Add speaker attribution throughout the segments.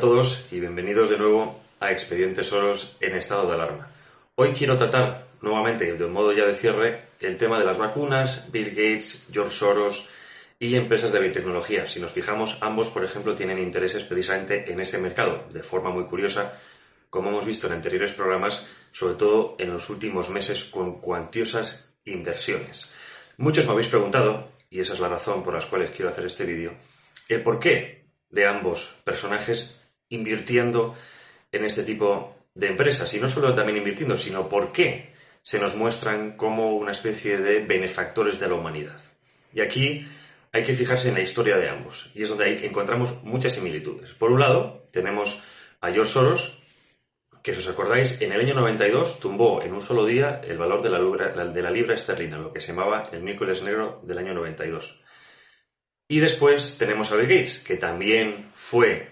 Speaker 1: todos y bienvenidos de nuevo a Expedientes Soros en estado de alarma. Hoy quiero tratar nuevamente, de un modo ya de cierre, el tema de las vacunas, Bill Gates, George Soros y empresas de biotecnología. Si nos fijamos, ambos, por ejemplo, tienen intereses precisamente en ese mercado, de forma muy curiosa, como hemos visto en anteriores programas, sobre todo en los últimos meses con cuantiosas inversiones. Muchos me habéis preguntado, y esa es la razón por la cual quiero hacer este vídeo, el por qué de ambos personajes invirtiendo en este tipo de empresas. Y no solo también invirtiendo, sino por qué se nos muestran como una especie de benefactores de la humanidad. Y aquí hay que fijarse en la historia de ambos, y es donde ahí encontramos muchas similitudes. Por un lado, tenemos a George Soros, que si os acordáis, en el año 92 tumbó en un solo día el valor de la, libra, de la libra esterlina, lo que se llamaba el miércoles negro del año 92. Y después tenemos a Bill Gates, que también fue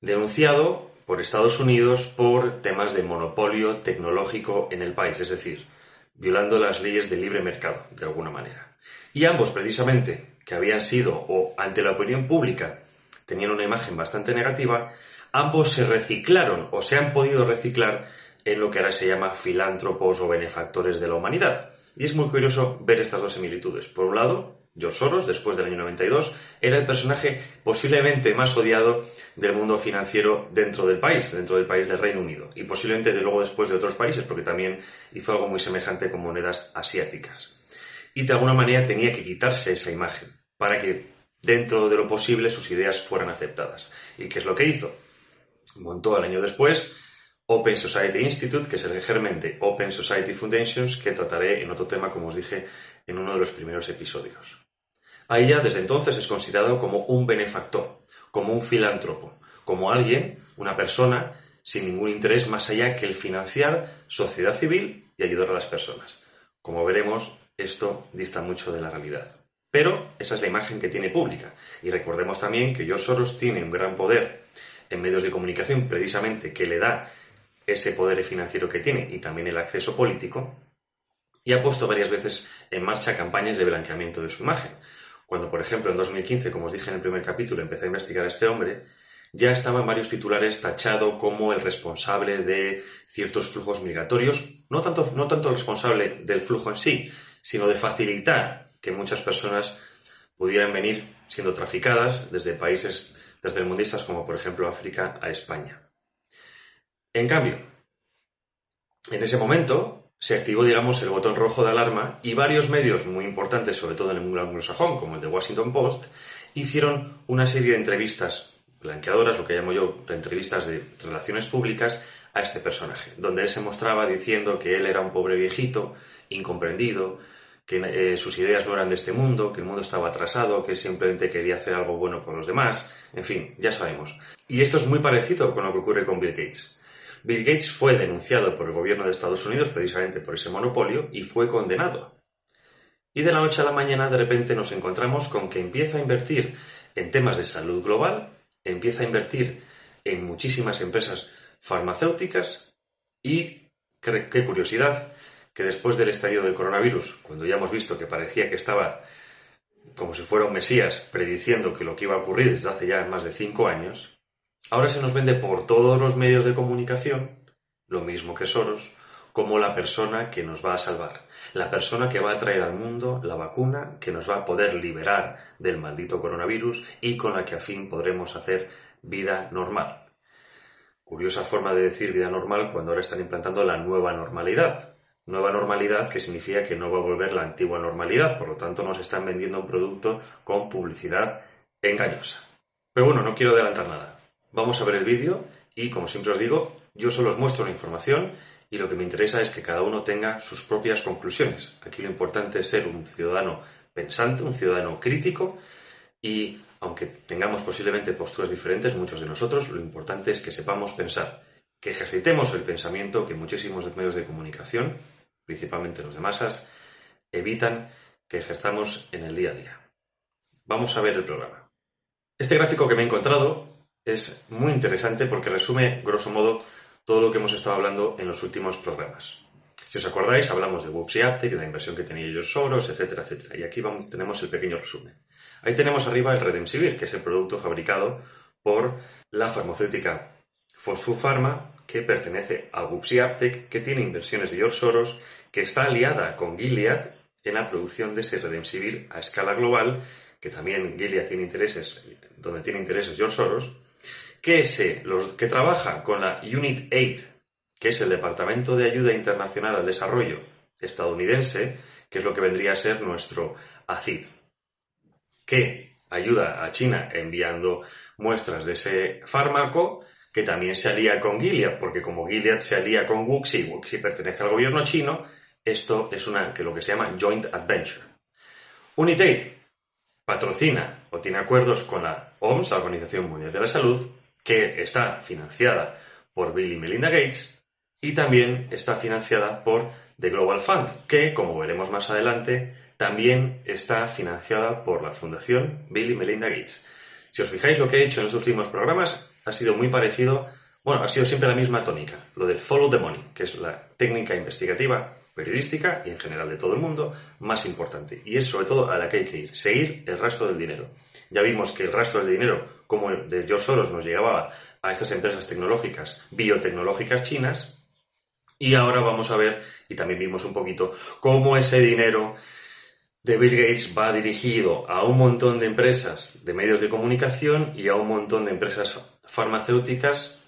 Speaker 1: denunciado por Estados Unidos por temas de monopolio tecnológico en el país, es decir, violando las leyes del libre mercado, de alguna manera. Y ambos, precisamente, que habían sido, o ante la opinión pública, tenían una imagen bastante negativa, ambos se reciclaron o se han podido reciclar en lo que ahora se llama filántropos o benefactores de la humanidad. Y es muy curioso ver estas dos similitudes. Por un lado, George Soros, después del año 92, era el personaje posiblemente más odiado del mundo financiero dentro del país, dentro del país del Reino Unido, y posiblemente de luego después de otros países, porque también hizo algo muy semejante con monedas asiáticas. Y de alguna manera tenía que quitarse esa imagen para que dentro de lo posible sus ideas fueran aceptadas. ¿Y qué es lo que hizo? Montó al año después Open Society Institute, que es el germen de Open Society Foundations, que trataré en otro tema, como os dije, en uno de los primeros episodios. Ahí ya desde entonces es considerado como un benefactor, como un filántropo, como alguien, una persona, sin ningún interés más allá que el financiar sociedad civil y ayudar a las personas. Como veremos, esto dista mucho de la realidad. Pero esa es la imagen que tiene pública. Y recordemos también que George Soros tiene un gran poder en medios de comunicación, precisamente que le da ese poder financiero que tiene y también el acceso político, y ha puesto varias veces en marcha campañas de blanqueamiento de su imagen. Cuando, por ejemplo, en 2015, como os dije en el primer capítulo, empecé a investigar a este hombre, ya estaba en varios titulares tachado como el responsable de ciertos flujos migratorios, no tanto, no tanto responsable del flujo en sí, sino de facilitar que muchas personas pudieran venir siendo traficadas desde países mundistas como por ejemplo África a España. En cambio, en ese momento, se activó, digamos, el botón rojo de alarma y varios medios muy importantes, sobre todo en el mundo anglosajón, como el de Washington Post, hicieron una serie de entrevistas blanqueadoras, lo que llamo yo entrevistas de relaciones públicas, a este personaje, donde él se mostraba diciendo que él era un pobre viejito, incomprendido, que eh, sus ideas no eran de este mundo, que el mundo estaba atrasado, que simplemente quería hacer algo bueno con los demás, en fin, ya sabemos. Y esto es muy parecido con lo que ocurre con Bill Gates. Bill Gates fue denunciado por el gobierno de Estados Unidos precisamente por ese monopolio y fue condenado. Y de la noche a la mañana de repente nos encontramos con que empieza a invertir en temas de salud global, empieza a invertir en muchísimas empresas farmacéuticas y, qué curiosidad, que después del estallido del coronavirus, cuando ya hemos visto que parecía que estaba como si fuera un Mesías prediciendo que lo que iba a ocurrir desde hace ya más de cinco años, Ahora se nos vende por todos los medios de comunicación, lo mismo que Soros, como la persona que nos va a salvar, la persona que va a traer al mundo la vacuna que nos va a poder liberar del maldito coronavirus y con la que al fin podremos hacer vida normal. Curiosa forma de decir vida normal cuando ahora están implantando la nueva normalidad. Nueva normalidad que significa que no va a volver la antigua normalidad, por lo tanto nos están vendiendo un producto con publicidad engañosa. Pero bueno, no quiero adelantar nada. Vamos a ver el vídeo y, como siempre os digo, yo solo os muestro la información y lo que me interesa es que cada uno tenga sus propias conclusiones. Aquí lo importante es ser un ciudadano pensante, un ciudadano crítico y, aunque tengamos posiblemente posturas diferentes, muchos de nosotros, lo importante es que sepamos pensar, que ejercitemos el pensamiento que muchísimos medios de comunicación, principalmente los de masas, evitan que ejerzamos en el día a día. Vamos a ver el programa. Este gráfico que me he encontrado es muy interesante porque resume, grosso modo, todo lo que hemos estado hablando en los últimos programas. Si os acordáis, hablamos de Whoops y de la inversión que tenía ellos Soros, etcétera, etcétera. Y aquí tenemos el pequeño resumen. Ahí tenemos arriba el Redemsivir, que es el producto fabricado por la farmacéutica Pharma, que pertenece a Wuxi Aptec, que tiene inversiones de George Soros, que está aliada con Gilead en la producción de ese Redemsivir a escala global, que también Gilead tiene intereses, donde tiene intereses George Soros, que, los, que trabaja con la Unit 8, que es el Departamento de Ayuda Internacional al Desarrollo estadounidense, que es lo que vendría a ser nuestro ACID, que ayuda a China enviando muestras de ese fármaco, que también se alía con Gilead, porque como Gilead se alía con Wuxi, Wuxi pertenece al gobierno chino, esto es una, que lo que se llama joint adventure. United patrocina o tiene acuerdos con la OMS, la Organización Mundial de la Salud, que está financiada por Bill y Melinda Gates y también está financiada por The Global Fund, que, como veremos más adelante, también está financiada por la Fundación Bill y Melinda Gates. Si os fijáis, lo que he hecho en estos últimos programas ha sido muy parecido, bueno, ha sido siempre la misma tónica, lo del follow the money, que es la técnica investigativa, periodística y en general de todo el mundo más importante. Y es sobre todo a la que hay que ir, seguir el rastro del dinero. Ya vimos que el rastro del dinero, como el de George Soros, nos llegaba a estas empresas tecnológicas, biotecnológicas chinas, y ahora vamos a ver, y también vimos un poquito, cómo ese dinero de Bill Gates va dirigido a un montón de empresas de medios de comunicación y a un montón de empresas farmacéuticas.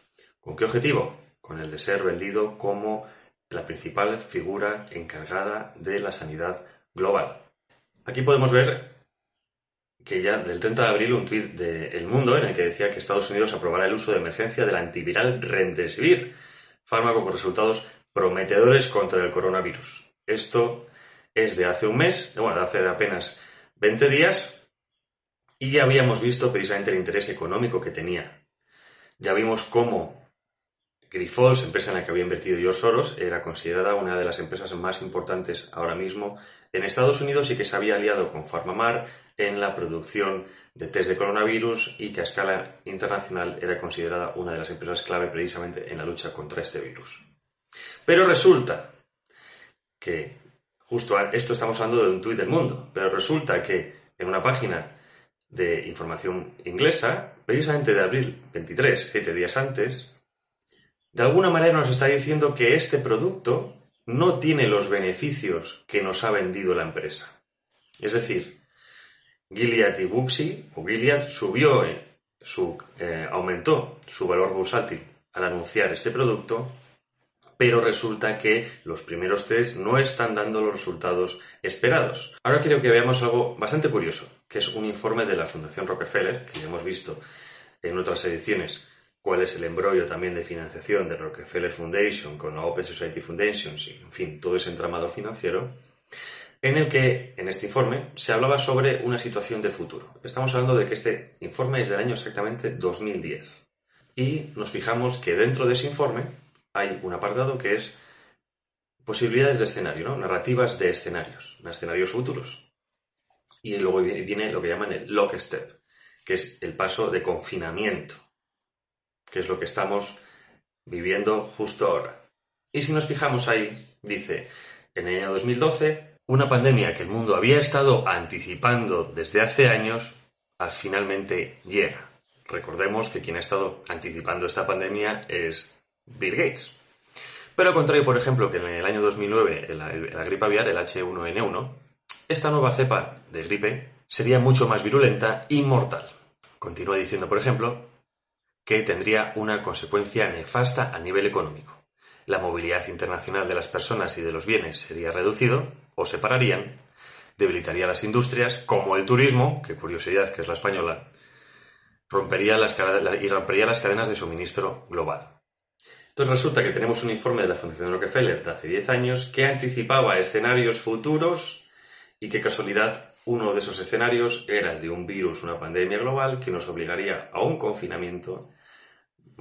Speaker 1: ¿Con qué objetivo? Con el de ser vendido como la principal figura encargada de la sanidad global. Aquí podemos ver que ya del 30 de abril un tuit de El Mundo en el que decía que Estados Unidos aprobará el uso de emergencia del antiviral Remdesivir, fármaco con resultados prometedores contra el coronavirus. Esto es de hace un mes, bueno, de hace apenas 20 días, y ya habíamos visto precisamente el interés económico que tenía. Ya vimos cómo Grifols, empresa en la que había invertido George Soros, era considerada una de las empresas más importantes ahora mismo en Estados Unidos y que se había aliado con PharmaMar en la producción de test de coronavirus y que a escala internacional era considerada una de las empresas clave precisamente en la lucha contra este virus. Pero resulta que, justo esto estamos hablando de un tuit del mundo, pero resulta que en una página de información inglesa, precisamente de abril 23, siete días antes, de alguna manera nos está diciendo que este producto no tiene los beneficios que nos ha vendido la empresa. Es decir, Gilead y Buxi, o Gilead, subió, eh, su, eh, aumentó su valor bursátil al anunciar este producto, pero resulta que los primeros test no están dando los resultados esperados. Ahora quiero que veamos algo bastante curioso, que es un informe de la Fundación Rockefeller, que ya hemos visto en otras ediciones cuál es el embrollo también de financiación de Rockefeller Foundation con la Open Society Foundation, en fin, todo ese entramado financiero, en el que, en este informe, se hablaba sobre una situación de futuro. Estamos hablando de que este informe es del año exactamente 2010. Y nos fijamos que dentro de ese informe hay un apartado que es posibilidades de escenario, ¿no? narrativas de escenarios, escenarios futuros. Y luego viene lo que llaman el lock step, que es el paso de confinamiento que es lo que estamos viviendo justo ahora. Y si nos fijamos ahí, dice, en el año 2012, una pandemia que el mundo había estado anticipando desde hace años, al finalmente llega. Recordemos que quien ha estado anticipando esta pandemia es Bill Gates. Pero al contrario, por ejemplo, que en el año 2009, la, la gripe aviar, el H1N1, esta nueva cepa de gripe sería mucho más virulenta y mortal. Continúa diciendo, por ejemplo, que tendría una consecuencia nefasta a nivel económico. La movilidad internacional de las personas y de los bienes sería reducido o se pararían, debilitaría las industrias, como el turismo, que curiosidad que es la española, rompería las, y rompería las cadenas de suministro global. Entonces resulta que tenemos un informe de la Fundación Rockefeller de hace 10 años que anticipaba escenarios futuros y qué casualidad uno de esos escenarios era el de un virus, una pandemia global que nos obligaría a un confinamiento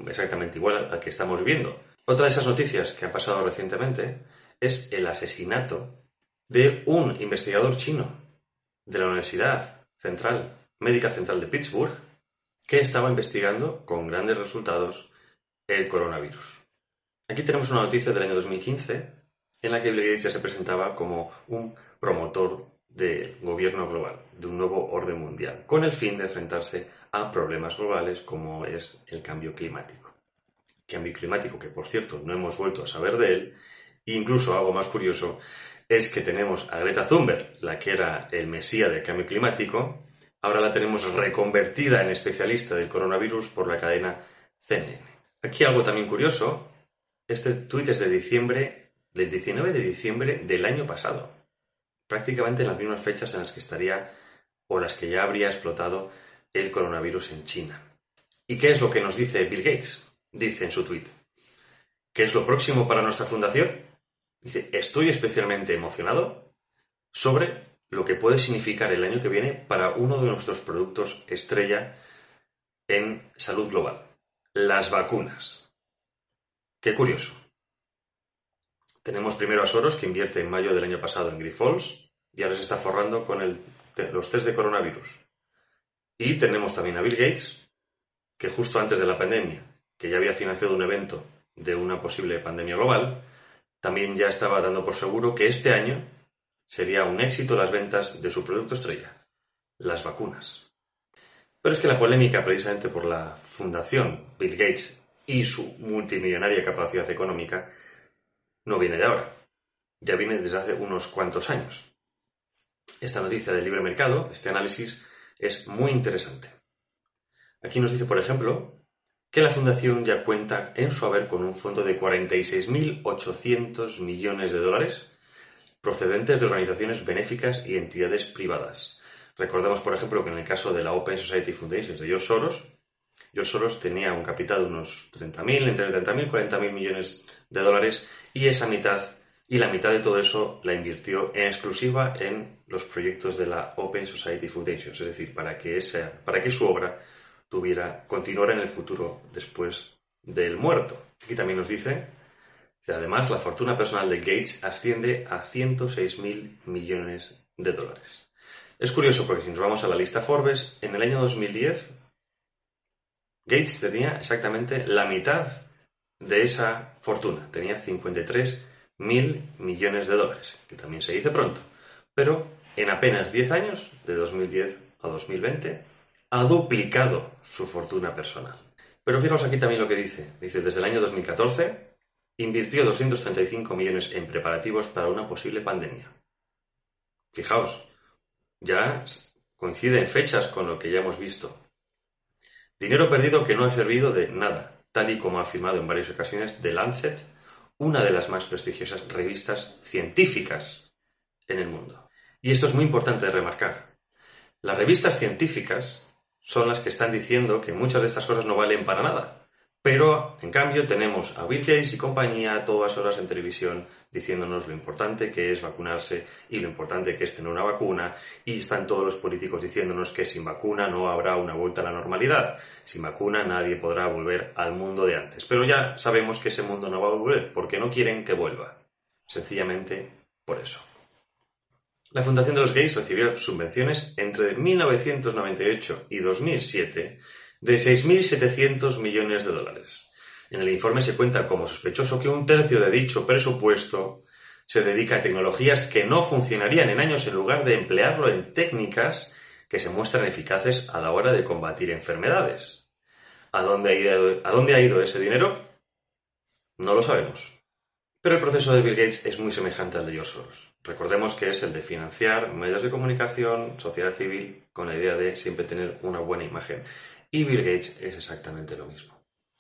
Speaker 1: exactamente igual al que estamos viendo. Otra de esas noticias que ha pasado recientemente es el asesinato de un investigador chino de la Universidad Central, Médica Central de Pittsburgh, que estaba investigando con grandes resultados el coronavirus. Aquí tenemos una noticia del año 2015 en la que Bill Gates ya se presentaba como un promotor del gobierno global, de un nuevo orden mundial, con el fin de enfrentarse a problemas globales como es el cambio climático. Cambio climático que, por cierto, no hemos vuelto a saber de él, e incluso algo más curioso es que tenemos a Greta Thunberg, la que era el mesía del cambio climático, ahora la tenemos reconvertida en especialista del coronavirus por la cadena CNN. Aquí algo también curioso, este tuit es de diciembre, del 19 de diciembre del año pasado, prácticamente en las mismas fechas en las que estaría o las que ya habría explotado el coronavirus en China. ¿Y qué es lo que nos dice Bill Gates? Dice en su tuit. ¿Qué es lo próximo para nuestra fundación? Dice, estoy especialmente emocionado sobre lo que puede significar el año que viene para uno de nuestros productos estrella en salud global, las vacunas. Qué curioso. Tenemos primero a Soros, que invierte en mayo del año pasado en Grifols, y ahora se está forrando con los test de coronavirus. Y tenemos también a Bill Gates, que justo antes de la pandemia, que ya había financiado un evento de una posible pandemia global, también ya estaba dando por seguro que este año sería un éxito las ventas de su producto estrella, las vacunas. Pero es que la polémica, precisamente por la fundación Bill Gates y su multimillonaria capacidad económica, no viene de ahora, ya viene desde hace unos cuantos años. Esta noticia del libre mercado, este análisis, es muy interesante. Aquí nos dice, por ejemplo, que la Fundación ya cuenta en su haber con un fondo de 46.800 millones de dólares procedentes de organizaciones benéficas y entidades privadas. Recordemos, por ejemplo, que en el caso de la Open Society Foundation de George Soros, George Soros tenía un capital de unos 30.000, entre 30.000 y 40.000 millones de dólares y esa mitad y la mitad de todo eso la invirtió en exclusiva en los proyectos de la Open Society Foundation, es decir, para que, esa, para que su obra tuviera, continuara en el futuro después del muerto. Aquí también nos dice que además la fortuna personal de Gates asciende a 106.000 millones de dólares. Es curioso porque si nos vamos a la lista Forbes, en el año 2010 Gates tenía exactamente la mitad de esa fortuna, tenía 53 mil millones de dólares, que también se dice pronto, pero en apenas 10 años, de 2010 a 2020, ha duplicado su fortuna personal. Pero fijaos aquí también lo que dice. Dice, desde el año 2014 invirtió 235 millones en preparativos para una posible pandemia. Fijaos, ya coincide en fechas con lo que ya hemos visto. Dinero perdido que no ha servido de nada, tal y como ha afirmado en varias ocasiones The Lancet, una de las más prestigiosas revistas científicas en el mundo. Y esto es muy importante de remarcar. Las revistas científicas son las que están diciendo que muchas de estas cosas no valen para nada, pero, en cambio, tenemos a Bill Gates y compañía a todas horas en televisión diciéndonos lo importante que es vacunarse y lo importante que es tener una vacuna, y están todos los políticos diciéndonos que sin vacuna no habrá una vuelta a la normalidad. Sin vacuna nadie podrá volver al mundo de antes. Pero ya sabemos que ese mundo no va a volver, porque no quieren que vuelva. Sencillamente por eso. La Fundación de los Gays recibió subvenciones entre 1998 y 2007 de 6.700 millones de dólares. En el informe se cuenta como sospechoso que un tercio de dicho presupuesto se dedica a tecnologías que no funcionarían en años en lugar de emplearlo en técnicas que se muestran eficaces a la hora de combatir enfermedades. ¿A dónde ha ido, a dónde ha ido ese dinero? No lo sabemos. Pero el proceso de Bill Gates es muy semejante al de George Soros. Recordemos que es el de financiar medios de comunicación, sociedad civil, con la idea de siempre tener una buena imagen. Y Bill Gates es exactamente lo mismo.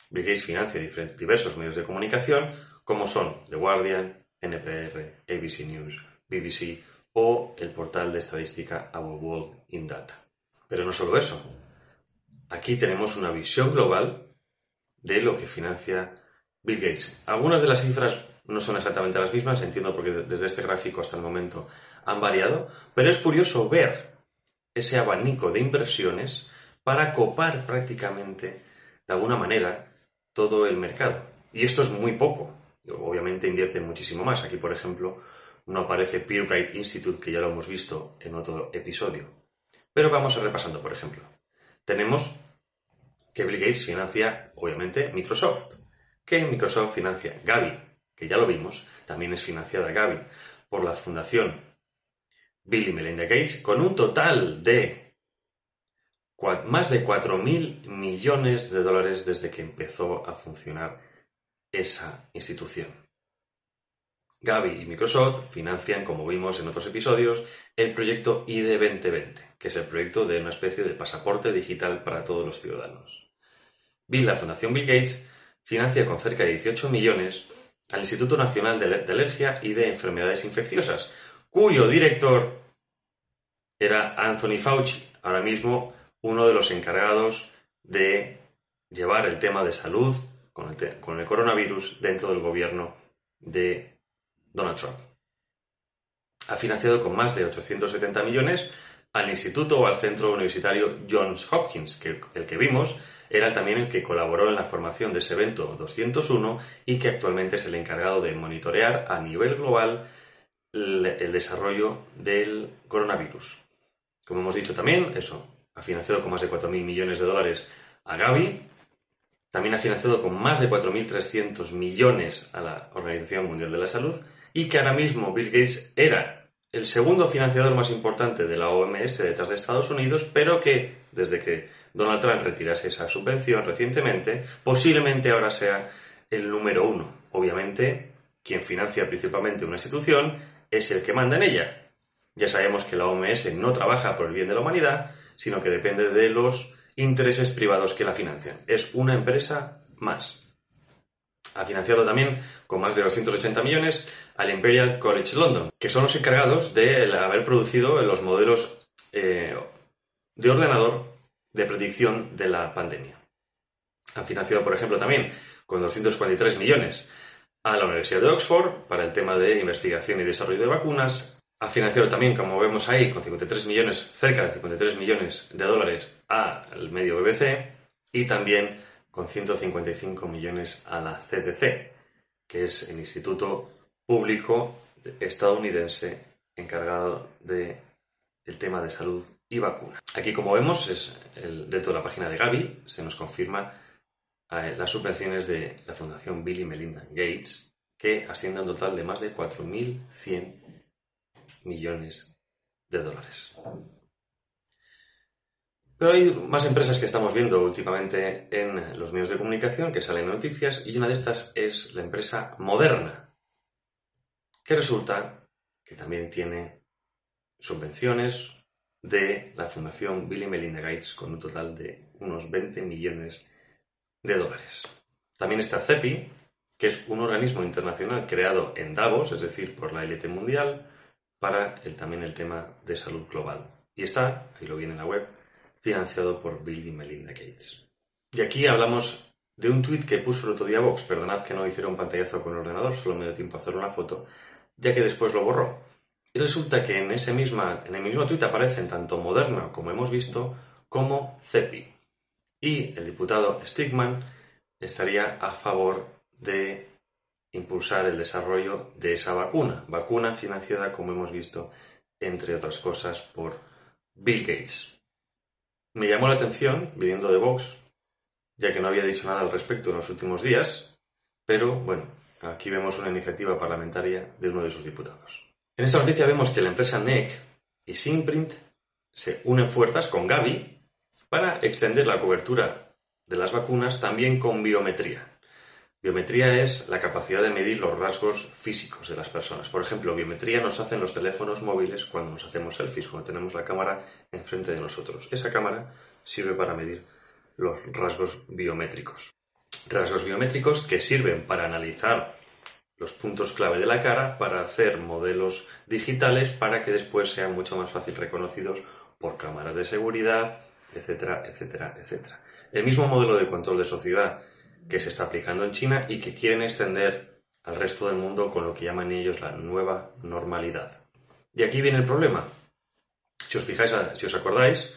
Speaker 1: Bill Gates financia diversos medios de comunicación como son The Guardian, NPR, ABC News, BBC o el portal de estadística Our World in Data. Pero no solo eso. Aquí tenemos una visión global de lo que financia Bill Gates. Algunas de las cifras no son exactamente las mismas, entiendo porque desde este gráfico hasta el momento han variado, pero es curioso ver ese abanico de inversiones para copar prácticamente, de alguna manera, todo el mercado. Y esto es muy poco. Obviamente invierte muchísimo más. Aquí, por ejemplo, no aparece Peerbright Institute, que ya lo hemos visto en otro episodio. Pero vamos a repasando, por ejemplo. Tenemos que Bill Gates financia, obviamente, Microsoft. Que Microsoft financia Gavi, que ya lo vimos, también es financiada Gavi por la fundación Bill y Melinda Gates con un total de más de 4.000 millones de dólares desde que empezó a funcionar esa institución. Gavi y Microsoft financian, como vimos en otros episodios, el proyecto ID 2020, que es el proyecto de una especie de pasaporte digital para todos los ciudadanos. Bill, la Fundación Bill Gates, financia con cerca de 18 millones al Instituto Nacional de Alergia y de Enfermedades Infecciosas, cuyo director era Anthony Fauci, ahora mismo uno de los encargados de llevar el tema de salud con el, con el coronavirus dentro del gobierno de Donald Trump. Ha financiado con más de 870 millones al instituto o al centro universitario Johns Hopkins, que el que vimos era también el que colaboró en la formación de ese evento 201 y que actualmente es el encargado de monitorear a nivel global el, desarrollo del coronavirus. Como hemos dicho también, eso, ha financiado con más de 4.000 millones de dólares a Gavi, también ha financiado con más de 4.300 millones a la Organización Mundial de la Salud y que ahora mismo Bill Gates era el segundo financiador más importante de la OMS detrás de Estados Unidos, pero que desde que Donald Trump retirase esa subvención recientemente, posiblemente ahora sea el número uno. Obviamente, quien financia principalmente una institución es el que manda en ella. Ya sabemos que la OMS no trabaja por el bien de la humanidad, sino que depende de los intereses privados que la financian. Es una empresa más. Ha financiado también con más de 280 millones al Imperial College London, que son los encargados de haber producido los modelos eh, de ordenador de predicción de la pandemia. Han financiado, por ejemplo, también con 243 millones a la Universidad de Oxford para el tema de investigación y desarrollo de vacunas. Ha financiado también, como vemos ahí, con 53 millones, cerca de 53 millones de dólares al medio BBC y también con 155 millones a la CDC, que es el Instituto Público estadounidense encargado del tema de salud vacuna. Aquí, como vemos, es el, dentro de la página de Gavi, se nos confirma eh, las subvenciones de la Fundación Bill y Melinda Gates, que ascienden a un total de más de 4.100 millones de dólares. Pero hay más empresas que estamos viendo últimamente en los medios de comunicación que salen noticias y una de estas es la empresa Moderna, que resulta que también tiene subvenciones de la Fundación Bill y Melinda Gates con un total de unos 20 millones de dólares. También está CEPI, que es un organismo internacional creado en Davos, es decir, por la élite mundial, para el, también el tema de salud global. Y está, ahí lo viene en la web, financiado por Bill y Melinda Gates. Y aquí hablamos de un tuit que puso el otro día Vox. Perdonad que no hiciera un pantallazo con el ordenador, solo me dio tiempo a hacer una foto, ya que después lo borró. Y resulta que en ese misma, en el mismo tuit aparecen tanto Moderna, como hemos visto, como CEPI. Y el diputado Stigman estaría a favor de impulsar el desarrollo de esa vacuna, vacuna financiada, como hemos visto, entre otras cosas, por Bill Gates. Me llamó la atención, viniendo de Vox, ya que no había dicho nada al respecto en los últimos días, pero bueno, aquí vemos una iniciativa parlamentaria de uno de sus diputados. En esta noticia vemos que la empresa NEC y Simprint se unen fuerzas con Gavi para extender la cobertura de las vacunas también con biometría. Biometría es la capacidad de medir los rasgos físicos de las personas. Por ejemplo, biometría nos hacen los teléfonos móviles cuando nos hacemos selfies, cuando tenemos la cámara enfrente de nosotros. Esa cámara sirve para medir los rasgos biométricos. Rasgos biométricos que sirven para analizar los puntos clave de la cara, para hacer modelos digitales, para que después sean mucho más fácil reconocidos por cámaras de seguridad, etcétera, etcétera, etcétera. El mismo modelo de control de sociedad que se está aplicando en China y que quieren extender al resto del mundo con lo que llaman ellos la nueva normalidad. Y aquí viene el problema. Si os fijáis, si os acordáis,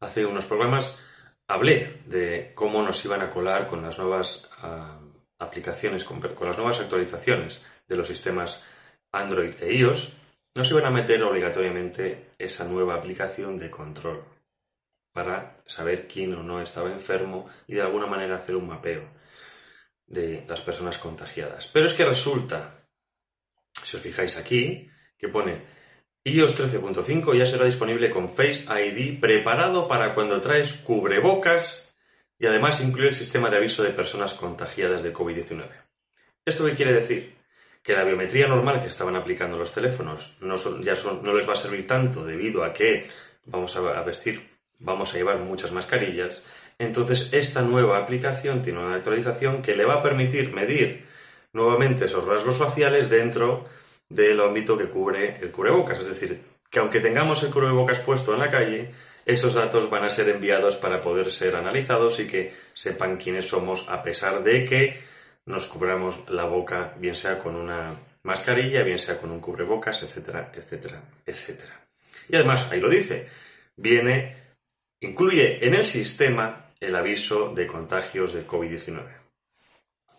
Speaker 1: hace unos programas hablé de cómo nos iban a colar con las nuevas ah, aplicaciones, con, las nuevas actualizaciones de los sistemas Android e iOS, nos iban a meter obligatoriamente esa nueva aplicación de control para saber quién o no estaba enfermo y de alguna manera hacer un mapeo de las personas contagiadas. Pero es que resulta, si os fijáis aquí, que pone iOS 13.5 ya será disponible con Face ID preparado para cuando traes cubrebocas y además incluye el sistema de aviso de personas contagiadas de COVID-19. ¿Esto qué quiere decir? Que la biometría normal que estaban aplicando los teléfonos no, les va a servir tanto debido a que vamos a vestir, vamos a llevar muchas mascarillas. Entonces esta nueva aplicación tiene una actualización que le va a permitir medir nuevamente esos rasgos faciales dentro del ámbito que cubre el cubrebocas. Es decir, que aunque tengamos el cubrebocas puesto en la calle, esos datos van a ser enviados para poder ser analizados y que sepan quiénes somos a pesar de que nos cubramos la boca, bien sea con una mascarilla, bien sea con un cubrebocas, etcétera, etcétera, etcétera. Y además, ahí lo dice, viene, incluye en el sistema el aviso de contagios de COVID-19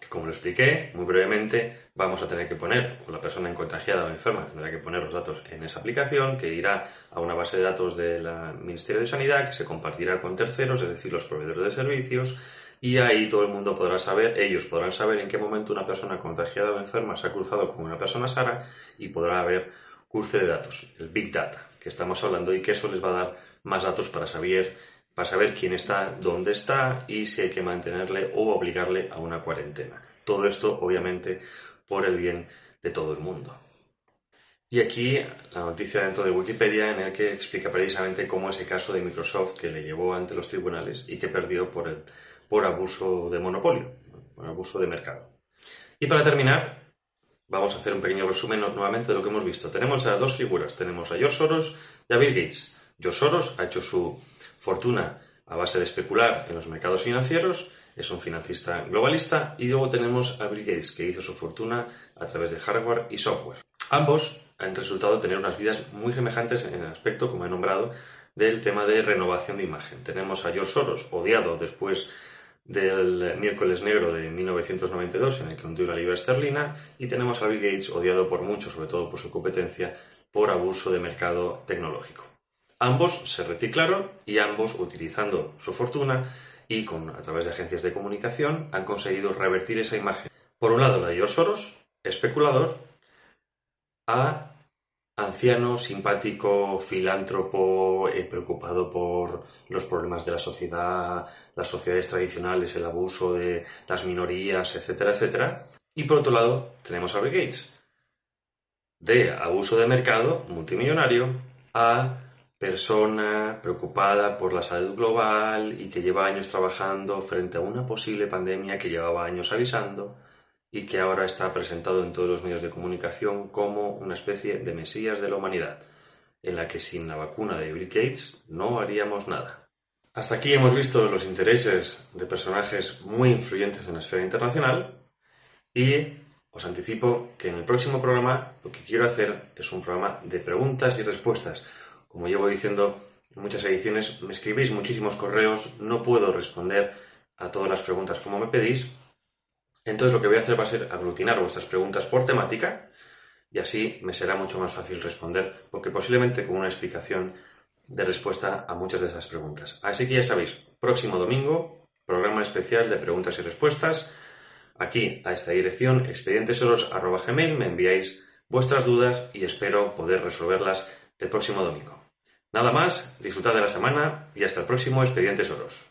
Speaker 1: como lo expliqué muy brevemente, vamos a tener que poner, o la persona contagiada o enferma tendrá que poner los datos en esa aplicación que irá a una base de datos del Ministerio de Sanidad que se compartirá con terceros, es decir, los proveedores de servicios, y ahí todo el mundo podrá saber, ellos podrán saber en qué momento una persona contagiada o enferma se ha cruzado con una persona sana y podrá haber cruce de datos, el Big Data que estamos hablando y que eso les va a dar más datos para saber para saber quién está, dónde está y si hay que mantenerle o obligarle a una cuarentena. Todo esto, obviamente, por el bien de todo el mundo. Y aquí la noticia dentro de Wikipedia en el que explica precisamente cómo ese caso de Microsoft que le llevó ante los tribunales y que perdió por, el, por abuso de monopolio, por abuso de mercado. Y para terminar, vamos a hacer un pequeño resumen nuevamente de lo que hemos visto. Tenemos a dos figuras, tenemos a George Soros y a Bill Gates. George Soros ha hecho su fortuna a base de especular en los mercados financieros, es un financista globalista, y luego tenemos a Bill Gates, que hizo su fortuna a través de hardware y software. Ambos han resultado tener unas vidas muy semejantes en el aspecto, como he nombrado, del tema de renovación de imagen. Tenemos a George Soros, odiado después del miércoles negro de 1992, en el que hundió la libra esterlina, y tenemos a Bill Gates, odiado por muchos, sobre todo por su competencia, por abuso de mercado tecnológico. Ambos se reciclaron y ambos, utilizando su fortuna y con, a través de agencias de comunicación, han conseguido revertir esa imagen. Por un lado, la de George Soros, especulador, a anciano, simpático, filántropo, eh, preocupado por los problemas de la sociedad, las sociedades tradicionales, el abuso de las minorías, etcétera, etcétera. Y por otro lado, tenemos a Bill Gates, de abuso de mercado, multimillonario, a persona preocupada por la salud global y que lleva años trabajando frente a una posible pandemia que llevaba años avisando y que ahora está presentado en todos los medios de comunicación como una especie de mesías de la humanidad, en la que sin la vacuna de Bill Gates no haríamos nada. Hasta aquí hemos visto los intereses de personajes muy influyentes en la esfera internacional y os anticipo que en el próximo programa lo que quiero hacer es un programa de preguntas y respuestas como llevo diciendo en muchas ediciones, me escribís muchísimos correos, no puedo responder a todas las preguntas como me pedís. Entonces lo que voy a hacer va a ser aglutinar vuestras preguntas por temática y así me será mucho más fácil responder, porque posiblemente con una explicación de respuesta a muchas de esas preguntas. Así que ya sabéis, próximo domingo, programa especial de preguntas y respuestas. Aquí, a esta dirección, expedientesoros.gmail, me enviáis vuestras dudas y espero poder resolverlas el próximo domingo. Nada más, disfrutad de la semana y hasta el próximo Expedientes Soros.